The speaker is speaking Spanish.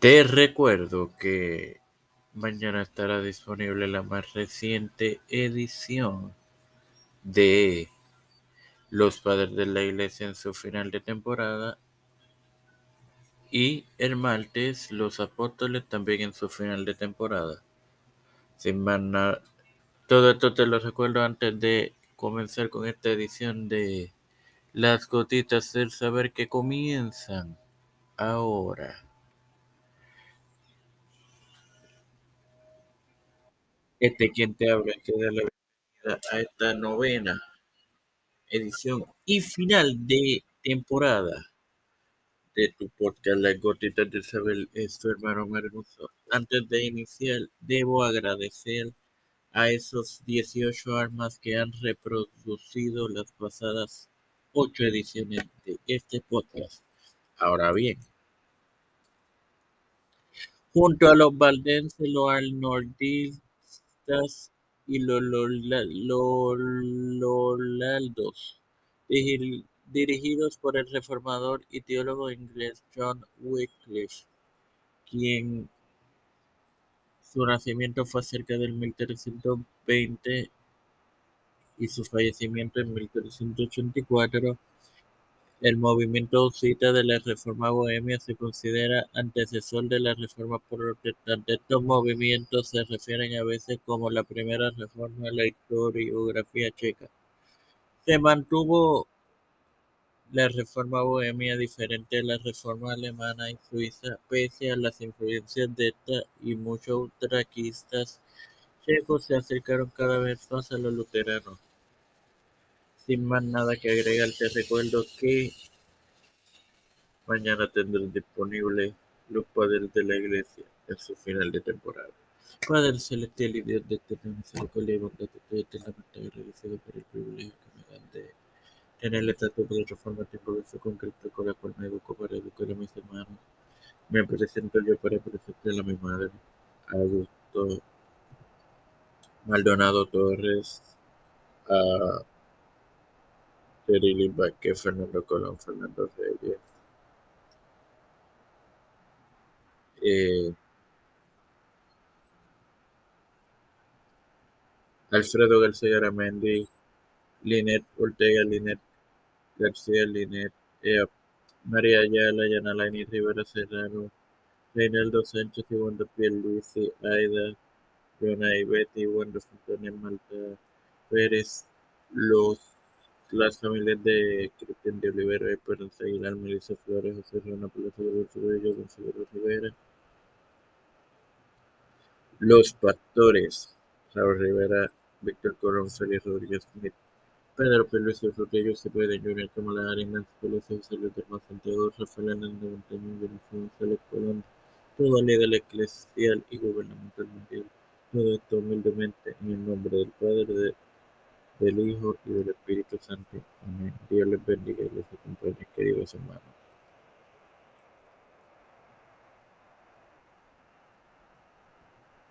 Te recuerdo que mañana estará disponible la más reciente edición de Los Padres de la Iglesia en su final de temporada y el martes Los Apóstoles también en su final de temporada. Sin más nada, todo esto te lo recuerdo antes de comenzar con esta edición de Las Gotitas del Saber que comienzan ahora. Este quien te habla te da la bienvenida a esta novena edición y final de temporada de tu podcast Las Gotitas del Saber es tu hermano Hermoso. Antes de iniciar, debo agradecer a esos 18 armas que han reproducido las pasadas 8 ediciones de este podcast. Ahora bien, junto a los valdenses, los y los dirigidos por el reformador y teólogo inglés John Wycliffe, quien su nacimiento fue cerca del 1320 y su fallecimiento en 1384. El movimiento usita de la Reforma Bohemia se considera antecesor de la Reforma Protestante. Estos movimientos se refieren a veces como la primera reforma de la historiografía checa. Se mantuvo la Reforma Bohemia diferente de la Reforma Alemana y Suiza, pese a las influencias de esta y muchos traquistas checos se acercaron cada vez más a los luteranos. Sin más nada que agregar, te recuerdo que mañana tendrás disponible los padres de la iglesia en su final de temporada. Padre celestial y Dios de eterna misericordia y bondad, estoy eternamente agradecido por el privilegio que me dan de tener el estatus de reforma tiempo de su concreto con la cual me educo para educar a mis hermanos. Me presento yo para presentar a mi madre, Augusto Maldonado Torres, a Terili Vázquez, Fernando Colón, Fernando Reyes, eh, Alfredo García Aramendi, Linet Ortega, Linet García, Linet, eh, María Ayala, Yanalaini Rivera Serrano, Reinaldo Sánchez Wanda Pierluisi, Aida, Yona Betty, Wanda Fontana Malta Pérez, los las familias de Cristian de Olivera, Esperanza Aguilar, Melissa Flores, José Rona Plaza Bello, Gonzalo Rivera, los pastores, Raúl Rivera, Víctor Corón, Félix Rodríguez Smith, Pedro Pérez Rodríguez Cepeda Jr., Kamala Harris, Pelosi, José Luis del Santiago, Rafael Hernández Montaño, Jennifer González Colón, toda líder eclesial y gubernamental mundial. Todo esto humildemente en el nombre del Padre, de, del Hijo y del Espíritu Santo. Amén. Dios les bendiga y les acompañe, queridos hermanos.